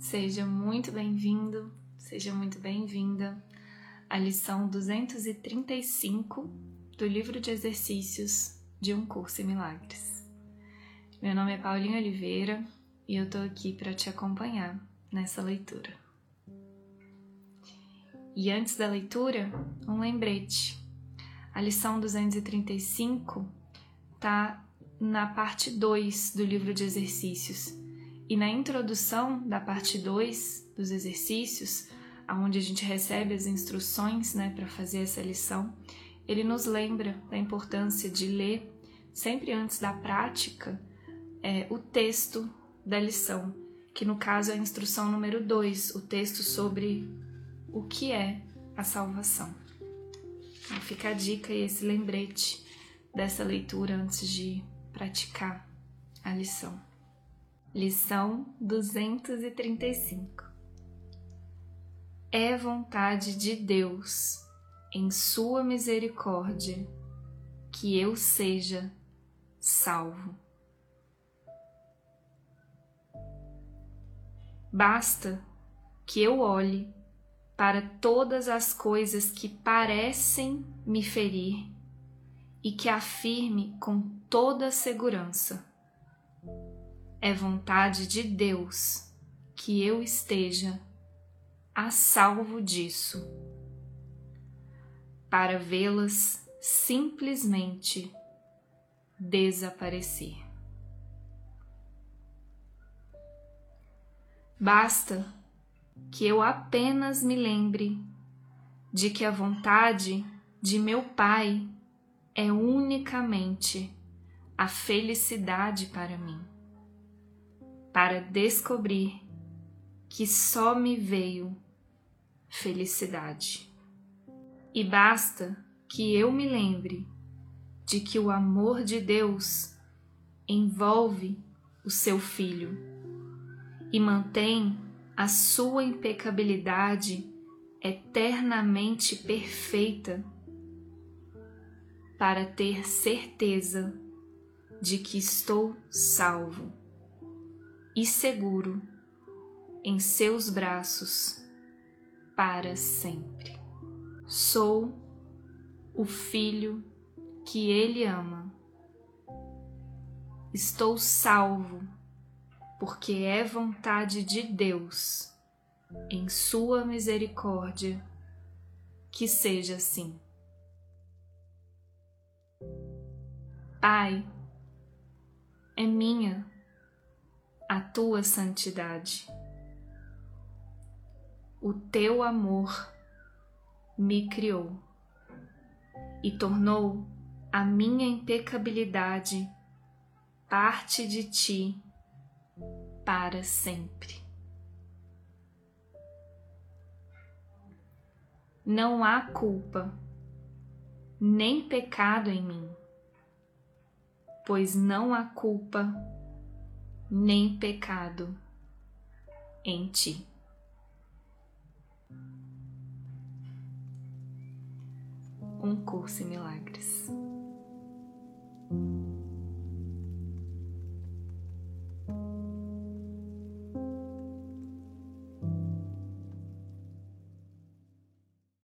Seja muito bem-vindo, seja muito bem-vinda à lição 235 do livro de exercícios de Um Curso em Milagres. Meu nome é Paulinha Oliveira e eu tô aqui para te acompanhar nessa leitura. E antes da leitura, um lembrete. A lição 235 tá na parte 2 do livro de exercícios. E na introdução da parte 2 dos exercícios, onde a gente recebe as instruções né, para fazer essa lição, ele nos lembra da importância de ler, sempre antes da prática, é, o texto da lição, que no caso é a instrução número 2, o texto sobre o que é a salvação. Então fica a dica e esse lembrete dessa leitura antes de praticar a lição. Lição 235 É vontade de Deus, em Sua misericórdia, que eu seja salvo. Basta que eu olhe para todas as coisas que parecem me ferir e que afirme com toda segurança: é vontade de Deus que eu esteja a salvo disso, para vê-las simplesmente desaparecer. Basta que eu apenas me lembre de que a vontade de meu Pai é unicamente a felicidade para mim, para descobrir que só me veio felicidade. E basta que eu me lembre de que o amor de Deus envolve o seu filho e mantém a sua impecabilidade eternamente perfeita para ter certeza de que estou salvo e seguro em seus braços para sempre. Sou o filho que ele ama. Estou salvo porque é vontade de Deus, em Sua misericórdia, que seja assim. Pai, é minha a tua santidade. O teu amor me criou e tornou a minha impecabilidade parte de ti para sempre. Não há culpa nem pecado em mim pois não há culpa nem pecado em ti. Um curso em milagres.